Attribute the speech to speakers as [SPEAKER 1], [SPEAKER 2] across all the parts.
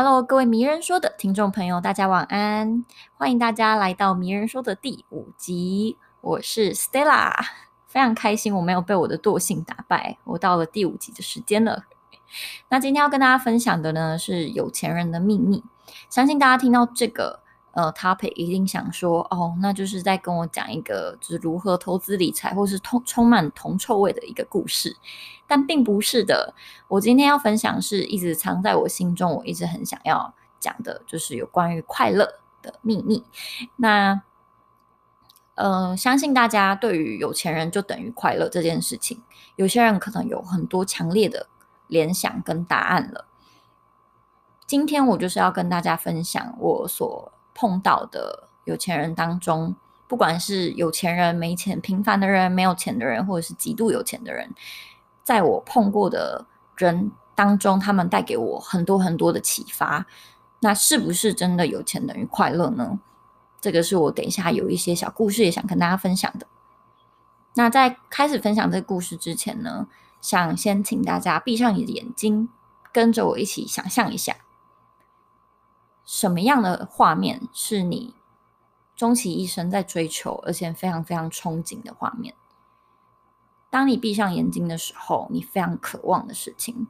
[SPEAKER 1] Hello，各位迷人说的听众朋友，大家晚安！欢迎大家来到迷人说的第五集，我是 Stella，非常开心我没有被我的惰性打败，我到了第五集的时间了。那今天要跟大家分享的呢是有钱人的秘密，相信大家听到这个呃 topic 一定想说哦，那就是在跟我讲一个就是如何投资理财或是充充满铜臭味的一个故事。但并不是的，我今天要分享是一直藏在我心中，我一直很想要讲的，就是有关于快乐的秘密。那，呃，相信大家对于有钱人就等于快乐这件事情，有些人可能有很多强烈的联想跟答案了。今天我就是要跟大家分享我所碰到的有钱人当中，不管是有钱人、没钱、平凡的人、没有钱的人，或者是极度有钱的人。在我碰过的人当中，他们带给我很多很多的启发。那是不是真的有钱等于快乐呢？这个是我等一下有一些小故事也想跟大家分享的。那在开始分享这个故事之前呢，想先请大家闭上你的眼睛，跟着我一起想象一下，什么样的画面是你终其一生在追求，而且非常非常憧憬的画面？当你闭上眼睛的时候，你非常渴望的事情，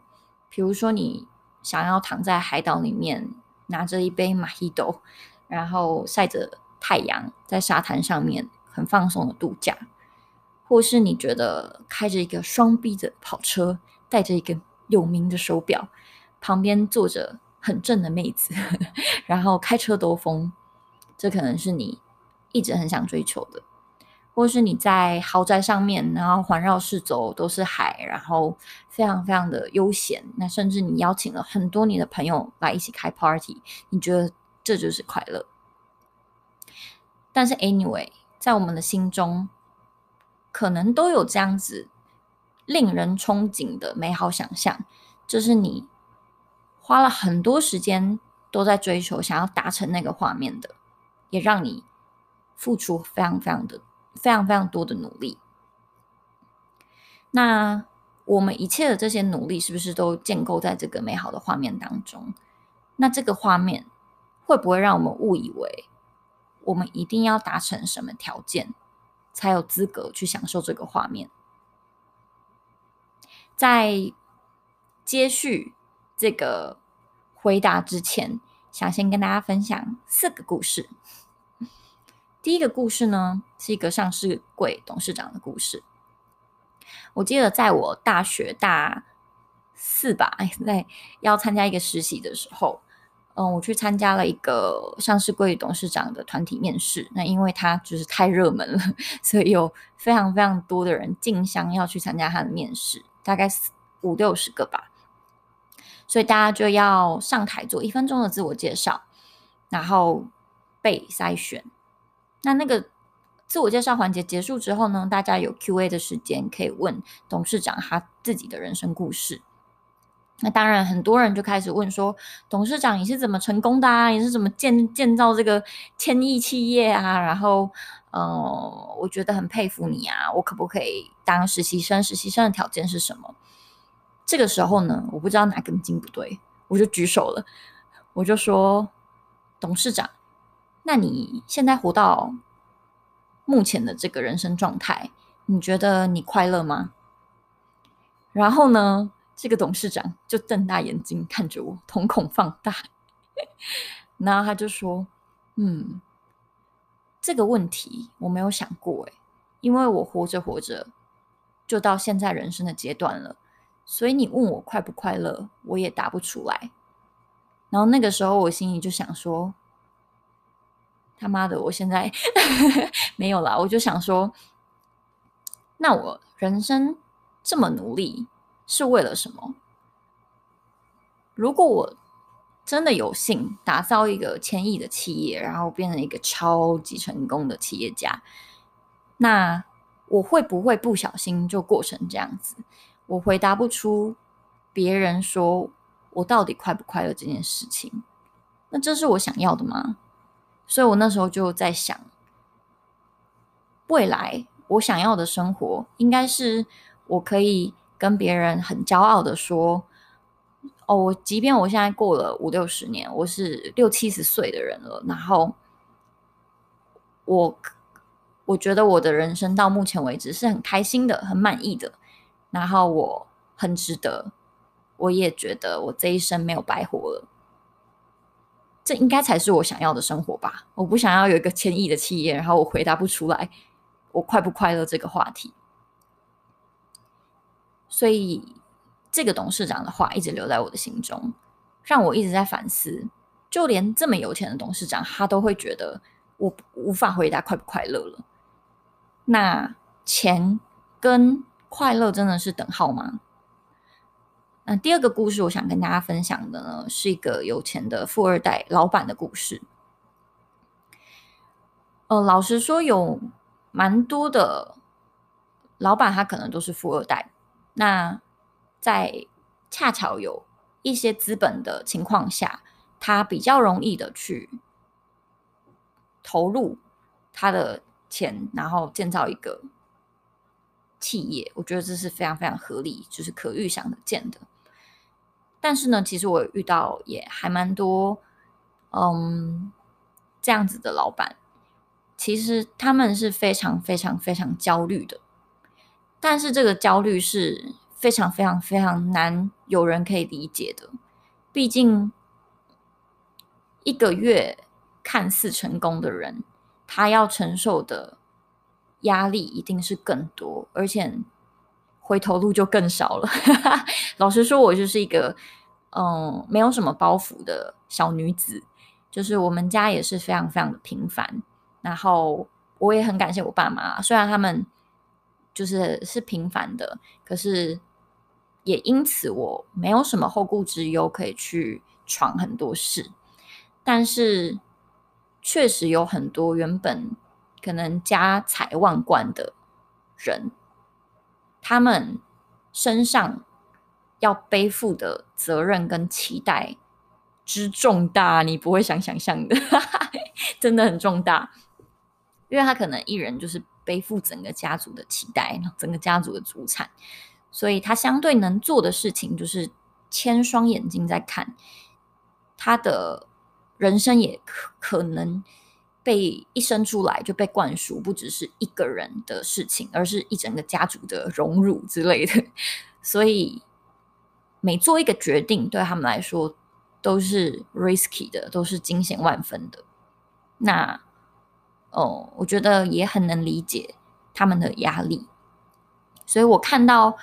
[SPEAKER 1] 比如说你想要躺在海岛里面，拿着一杯 Mojito，然后晒着太阳，在沙滩上面很放松的度假，或是你觉得开着一个双 B 的跑车，带着一个有名的手表，旁边坐着很正的妹子，然后开车兜风，这可能是你一直很想追求的。或是你在豪宅上面，然后环绕四周都是海，然后非常非常的悠闲。那甚至你邀请了很多你的朋友来一起开 party，你觉得这就是快乐。但是 anyway，在我们的心中，可能都有这样子令人憧憬的美好想象，就是你花了很多时间都在追求，想要达成那个画面的，也让你付出非常非常的。非常非常多的努力，那我们一切的这些努力是不是都建构在这个美好的画面当中？那这个画面会不会让我们误以为我们一定要达成什么条件才有资格去享受这个画面？在接续这个回答之前，想先跟大家分享四个故事。第一个故事呢，是一个上市柜董事长的故事。我记得在我大学大四吧，哎 在要参加一个实习的时候，嗯，我去参加了一个上市柜董事长的团体面试。那因为他就是太热门了，所以有非常非常多的人竞相要去参加他的面试，大概五六十个吧。所以大家就要上台做一分钟的自我介绍，然后被筛选。那那个自我介绍环节结束之后呢，大家有 Q&A 的时间，可以问董事长他自己的人生故事。那当然，很多人就开始问说：“董事长，你是怎么成功的啊？你是怎么建建造这个千亿企业啊？然后，呃，我觉得很佩服你啊！我可不可以当实习生？实习生的条件是什么？”这个时候呢，我不知道哪根筋不对，我就举手了，我就说：“董事长。”那你现在活到目前的这个人生状态，你觉得你快乐吗？然后呢，这个董事长就瞪大眼睛看着我，瞳孔放大，然后他就说：“嗯，这个问题我没有想过诶，因为我活着活着就到现在人生的阶段了，所以你问我快不快乐，我也答不出来。”然后那个时候我心里就想说。他妈的！我现在 没有啦，我就想说，那我人生这么努力是为了什么？如果我真的有幸打造一个千亿的企业，然后变成一个超级成功的企业家，那我会不会不小心就过成这样子？我回答不出别人说我到底快不快乐这件事情，那这是我想要的吗？所以我那时候就在想，未来我想要的生活，应该是我可以跟别人很骄傲的说：“哦，我即便我现在过了五六十年，我是六七十岁的人了，然后我我觉得我的人生到目前为止是很开心的，很满意的，然后我很值得，我也觉得我这一生没有白活了，这应该才是我想要的生活吧。我不想要有一个千亿的企业，然后我回答不出来我快不快乐这个话题，所以。这个董事长的话一直留在我的心中，让我一直在反思。就连这么有钱的董事长，他都会觉得我无法回答快不快乐了。那钱跟快乐真的是等号吗？那第二个故事，我想跟大家分享的呢，是一个有钱的富二代老板的故事。呃，老实说，有蛮多的老板，他可能都是富二代。那在恰巧有一些资本的情况下，他比较容易的去投入他的钱，然后建造一个企业。我觉得这是非常非常合理，就是可预想的见的。但是呢，其实我遇到也还蛮多，嗯，这样子的老板，其实他们是非常非常非常焦虑的，但是这个焦虑是。非常非常非常难有人可以理解的，毕竟一个月看似成功的人，他要承受的压力一定是更多，而且回头路就更少了。老实说，我就是一个嗯，没有什么包袱的小女子，就是我们家也是非常非常的平凡，然后我也很感谢我爸妈，虽然他们就是是平凡的，可是。也因此，我没有什么后顾之忧，可以去闯很多事。但是，确实有很多原本可能家财万贯的人，他们身上要背负的责任跟期待之重大，你不会想想象的，真的很重大。因为他可能一人就是背负整个家族的期待，整个家族的祖产。所以他相对能做的事情就是千双眼睛在看，他的人生也可可能被一生出来就被灌输，不只是一个人的事情，而是一整个家族的荣辱之类的。所以每做一个决定，对他们来说都是 risky 的，都是惊险万分的。那哦，我觉得也很能理解他们的压力。所以我看到。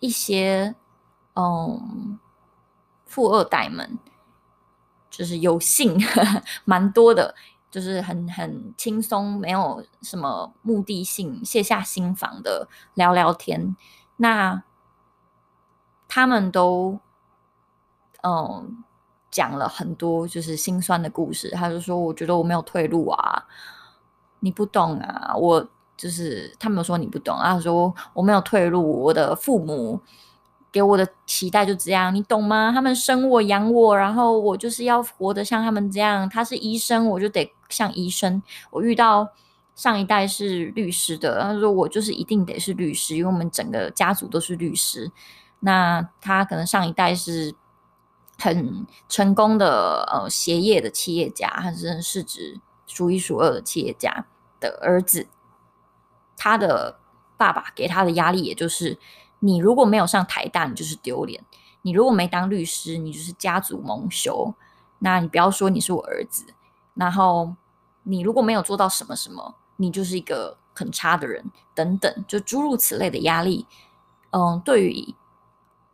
[SPEAKER 1] 一些嗯，富二代们就是有幸 蛮多的，就是很很轻松，没有什么目的性，卸下心防的聊聊天。那他们都嗯讲了很多就是心酸的故事。他就说：“我觉得我没有退路啊，你不懂啊，我。”就是他们说你不懂啊，说我没有退路，我的父母给我的期待就这样，你懂吗？他们生我养我，然后我就是要活得像他们这样。他是医生，我就得像医生。我遇到上一代是律师的，他说我就是一定得是律师，因为我们整个家族都是律师。那他可能上一代是很成功的呃鞋业的企业家，他是市值数一数二的企业家的儿子。他的爸爸给他的压力，也就是你如果没有上台大，你就是丢脸；你如果没当律师，你就是家族蒙羞。那你不要说你是我儿子，然后你如果没有做到什么什么，你就是一个很差的人，等等，就诸如此类的压力。嗯，对于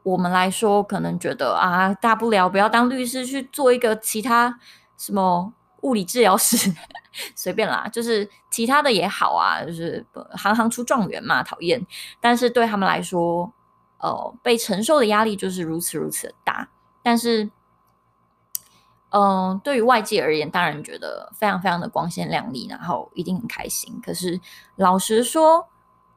[SPEAKER 1] 我们来说，可能觉得啊，大不了不要当律师，去做一个其他什么。物理治疗师，随便啦，就是其他的也好啊，就是行行出状元嘛，讨厌。但是对他们来说，呃，被承受的压力就是如此如此的大。但是，嗯、呃，对于外界而言，当然觉得非常非常的光鲜亮丽，然后一定很开心。可是老实说，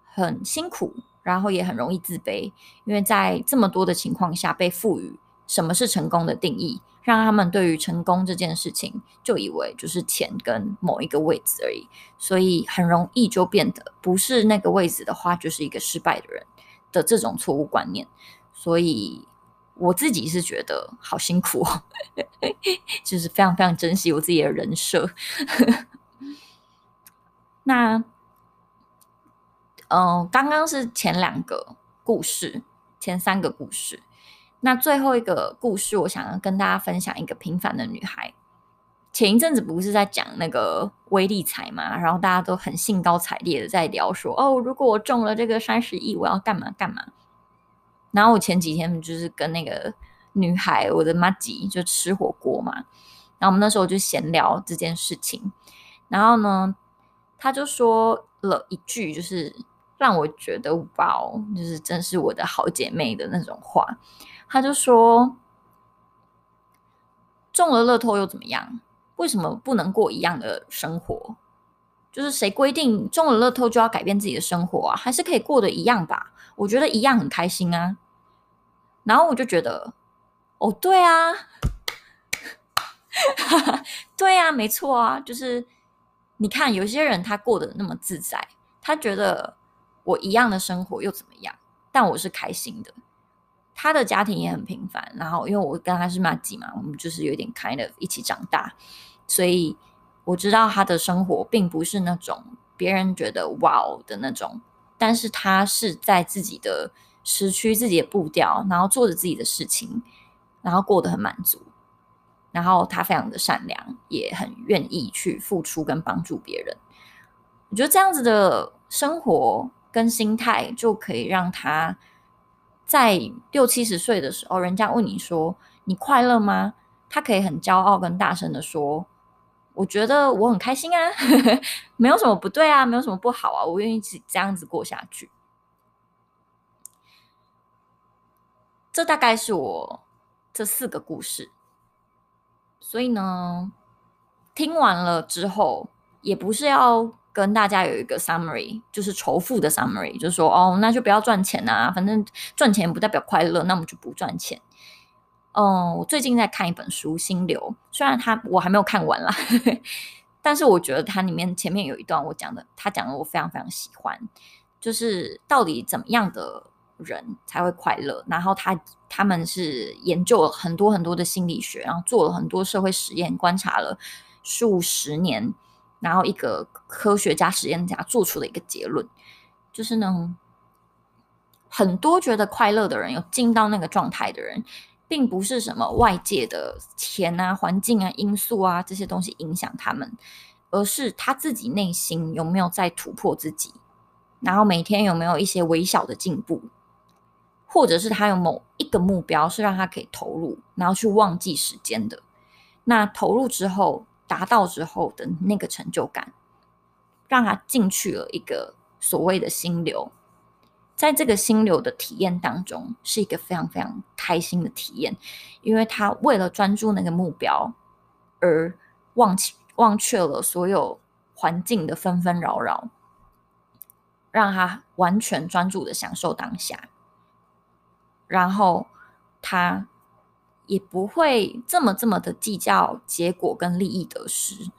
[SPEAKER 1] 很辛苦，然后也很容易自卑，因为在这么多的情况下被赋予什么是成功的定义。让他们对于成功这件事情，就以为就是钱跟某一个位置而已，所以很容易就变得不是那个位置的话，就是一个失败的人的这种错误观念。所以，我自己是觉得好辛苦哦，就是非常非常珍惜我自己的人设。那，嗯、呃，刚刚是前两个故事，前三个故事，那最后一个故事，我想要跟大家分享一个平凡的女孩。前一阵子不是在讲那个威力财嘛，然后大家都很兴高采烈的在聊说，哦，如果我中了这个三十亿，我要干嘛干嘛。然后我前几天就是跟那个女孩，我的妈吉就吃火锅嘛，然后我们那时候就闲聊这件事情，然后呢，她就说了一句，就是让我觉得哇哦，就是真是我的好姐妹的那种话。他就说，中了乐透又怎么样？为什么不能过一样的生活？就是谁规定中了乐透就要改变自己的生活啊？还是可以过得一样吧？我觉得一样很开心啊。然后我就觉得，哦，对啊，对啊，没错啊，就是你看，有些人他过得那么自在，他觉得我一样的生活又怎么样？但我是开心的。他的家庭也很平凡，然后因为我跟他是麻吉嘛，我们就是有点 kind of 一起长大，所以我知道他的生活并不是那种别人觉得哇哦的那种，但是他是在自己的。失去自己的步调，然后做着自己的事情，然后过得很满足。然后他非常的善良，也很愿意去付出跟帮助别人。我觉得这样子的生活跟心态，就可以让他在六七十岁的时候，人家问你说你快乐吗？他可以很骄傲跟大声的说：“我觉得我很开心啊，没有什么不对啊，没有什么不好啊，我愿意这样子过下去。”这大概是我这四个故事，所以呢，听完了之后，也不是要跟大家有一个 summary，就是仇富的 summary，就是说哦，那就不要赚钱啊，反正赚钱不代表快乐，那我们就不赚钱。嗯，我最近在看一本书《心流》，虽然它我还没有看完啦，但是我觉得它里面前面有一段我讲的，他讲的我非常非常喜欢，就是到底怎么样的。人才会快乐。然后他他们是研究了很多很多的心理学，然后做了很多社会实验，观察了数十年，然后一个科学家、实验家做出的一个结论，就是呢，很多觉得快乐的人，有进到那个状态的人，并不是什么外界的钱啊、环境啊、因素啊这些东西影响他们，而是他自己内心有没有在突破自己，然后每天有没有一些微小的进步。或者是他有某一个目标是让他可以投入，然后去忘记时间的。那投入之后达到之后的那个成就感，让他进去了一个所谓的心流。在这个心流的体验当中，是一个非常非常开心的体验，因为他为了专注那个目标而忘记忘却了所有环境的纷纷扰扰，让他完全专注的享受当下。然后他也不会这么这么的计较结果跟利益得失，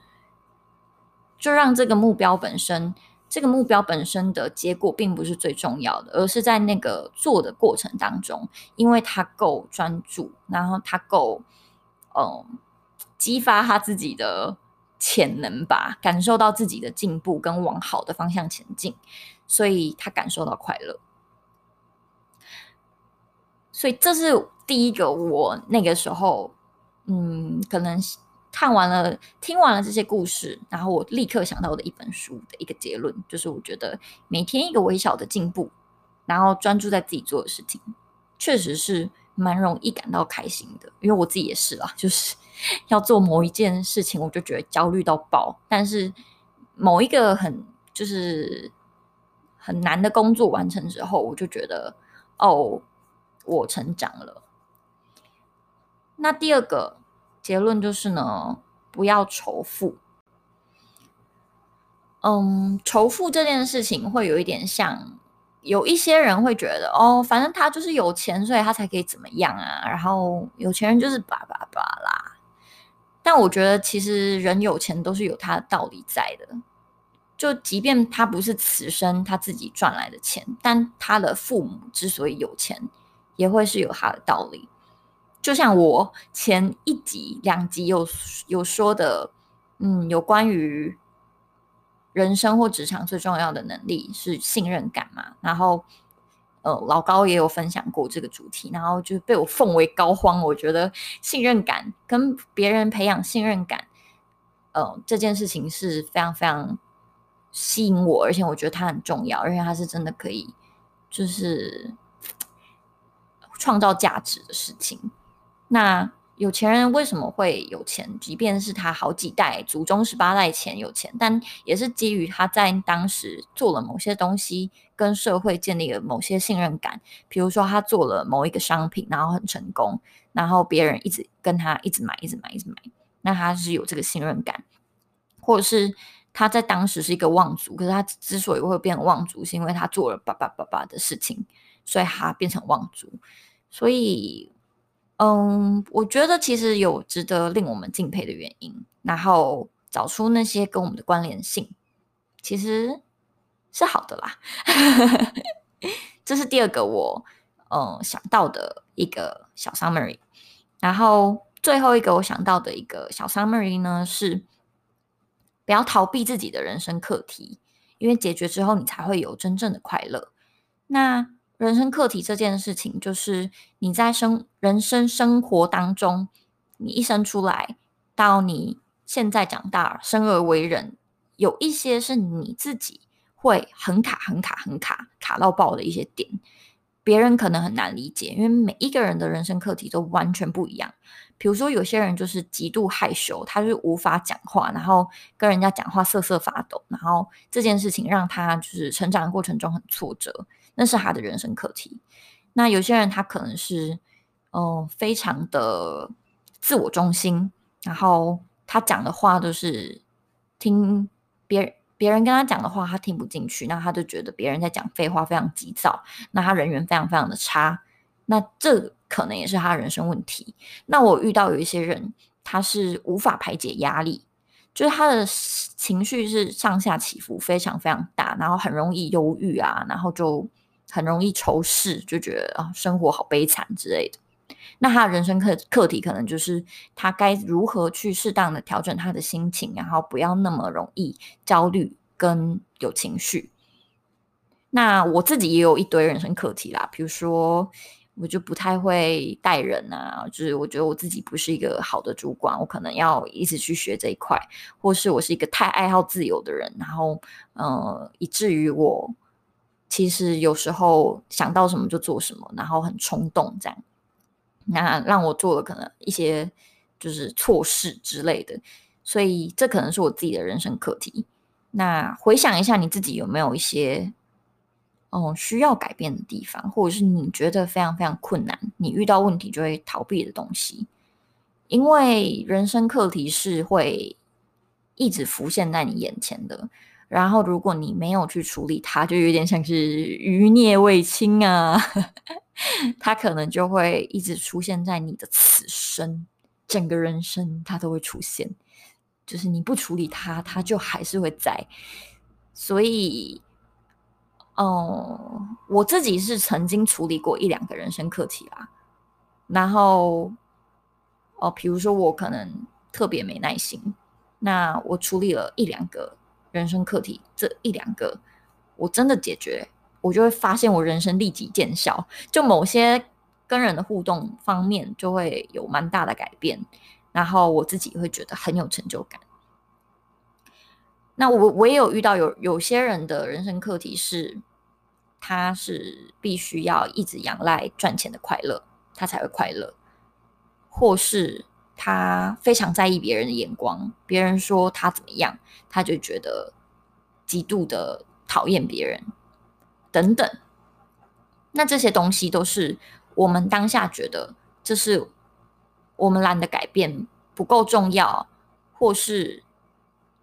[SPEAKER 1] 就让这个目标本身，这个目标本身的结果并不是最重要的，而是在那个做的过程当中，因为他够专注，然后他够嗯激发他自己的潜能吧，感受到自己的进步跟往好的方向前进，所以他感受到快乐。所以这是第一个，我那个时候，嗯，可能看完了、听完了这些故事，然后我立刻想到的一本书的一个结论，就是我觉得每天一个微小的进步，然后专注在自己做的事情，确实是蛮容易感到开心的。因为我自己也是啦，就是 要做某一件事情，我就觉得焦虑到爆。但是某一个很就是很难的工作完成之后，我就觉得哦。我成长了。那第二个结论就是呢，不要仇富。嗯，仇富这件事情会有一点像，有一些人会觉得，哦，反正他就是有钱，所以他才可以怎么样啊。然后有钱人就是叭叭叭啦。但我觉得，其实人有钱都是有他的道理在的。就即便他不是此生他自己赚来的钱，但他的父母之所以有钱。也会是有它的道理，就像我前一集、两集有有说的，嗯，有关于人生或职场最重要的能力是信任感嘛。然后，呃，老高也有分享过这个主题，然后就被我奉为膏肓。我觉得信任感跟别人培养信任感，呃，这件事情是非常非常吸引我，而且我觉得它很重要，而且它是真的可以，就是创造价值的事情。那有钱人为什么会有钱？即便是他好几代祖宗十八代前有钱，但也是基于他在当时做了某些东西，跟社会建立了某些信任感。比如说，他做了某一个商品，然后很成功，然后别人一直跟他一直买，一直买，一直买，那他是有这个信任感。或者是他在当时是一个望族，可是他之所以会变望族，是因为他做了叭叭叭叭的事情，所以他变成望族。所以。嗯，我觉得其实有值得令我们敬佩的原因，然后找出那些跟我们的关联性，其实是好的啦。这是第二个我嗯想到的一个小 summary，然后最后一个我想到的一个小 summary 呢是，不要逃避自己的人生课题，因为解决之后你才会有真正的快乐。那人生课题这件事情，就是你在生人生生活当中，你一生出来到你现在长大，生而为人，有一些是你自己会很卡、很卡、很卡、卡到爆的一些点，别人可能很难理解，因为每一个人的人生课题都完全不一样。比如说，有些人就是极度害羞，他是无法讲话，然后跟人家讲话瑟瑟发抖，然后这件事情让他就是成长的过程中很挫折。那是他的人生课题。那有些人他可能是，嗯、非常的自我中心，然后他讲的话都是听别人别人跟他讲的话，他听不进去，那他就觉得别人在讲废话，非常急躁，那他人缘非常非常的差。那这可能也是他人生问题。那我遇到有一些人，他是无法排解压力。就是他的情绪是上下起伏非常非常大，然后很容易忧郁啊，然后就。很容易仇视，就觉得啊，生活好悲惨之类的。那他的人生课课题可能就是他该如何去适当的调整他的心情，然后不要那么容易焦虑跟有情绪。那我自己也有一堆人生课题啦，比如说我就不太会带人啊，就是我觉得我自己不是一个好的主管，我可能要一直去学这一块，或是我是一个太爱好自由的人，然后呃，以至于我。其实有时候想到什么就做什么，然后很冲动这样，那让我做了可能一些就是错事之类的，所以这可能是我自己的人生课题。那回想一下你自己有没有一些哦需要改变的地方，或者是你觉得非常非常困难，你遇到问题就会逃避的东西，因为人生课题是会一直浮现在你眼前的。然后，如果你没有去处理它，就有点像是余孽未清啊，它可能就会一直出现在你的此生，整个人生它都会出现。就是你不处理它，它就还是会在。所以，哦，我自己是曾经处理过一两个人生课题啦。然后，哦，比如说我可能特别没耐心，那我处理了一两个。人生课题这一两个，我真的解决，我就会发现我人生立即见效，就某些跟人的互动方面就会有蛮大的改变，然后我自己会觉得很有成就感。那我我也有遇到有有些人的人生课题是，他是必须要一直仰赖赚钱的快乐，他才会快乐，或是。他非常在意别人的眼光，别人说他怎么样，他就觉得极度的讨厌别人，等等。那这些东西都是我们当下觉得这是我们懒得改变，不够重要，或是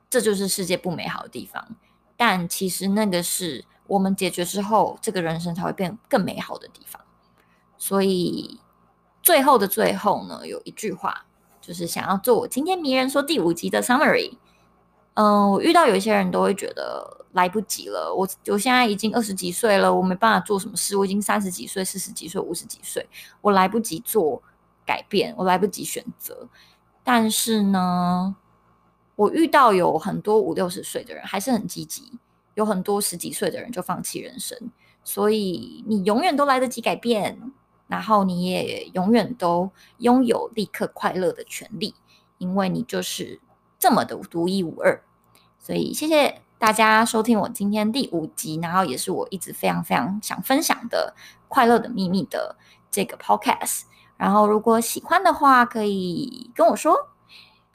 [SPEAKER 1] 这就是世界不美好的地方。但其实那个是我们解决之后，这个人生才会变更美好的地方。所以最后的最后呢，有一句话。就是想要做我今天迷人说第五集的 summary。嗯，我遇到有一些人都会觉得来不及了。我我现在已经二十几岁了，我没办法做什么事。我已经三十几岁、四十几岁、五十几岁，我来不及做改变，我来不及选择。但是呢，我遇到有很多五六十岁的人还是很积极，有很多十几岁的人就放弃人生。所以你永远都来得及改变，然后你也永远都拥有立刻快乐的权利，因为你就是这么的独一无二。所以谢谢大家收听我今天第五集，然后也是我一直非常非常想分享的《快乐的秘密》的这个 podcast。然后如果喜欢的话，可以跟我说，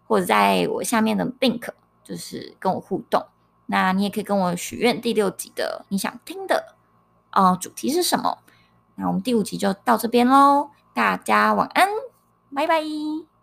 [SPEAKER 1] 或者在我下面的 link 就是跟我互动。那你也可以跟我许愿第六集的你想听的。呃，主题是什么？那我们第五集就到这边喽，大家晚安，拜拜。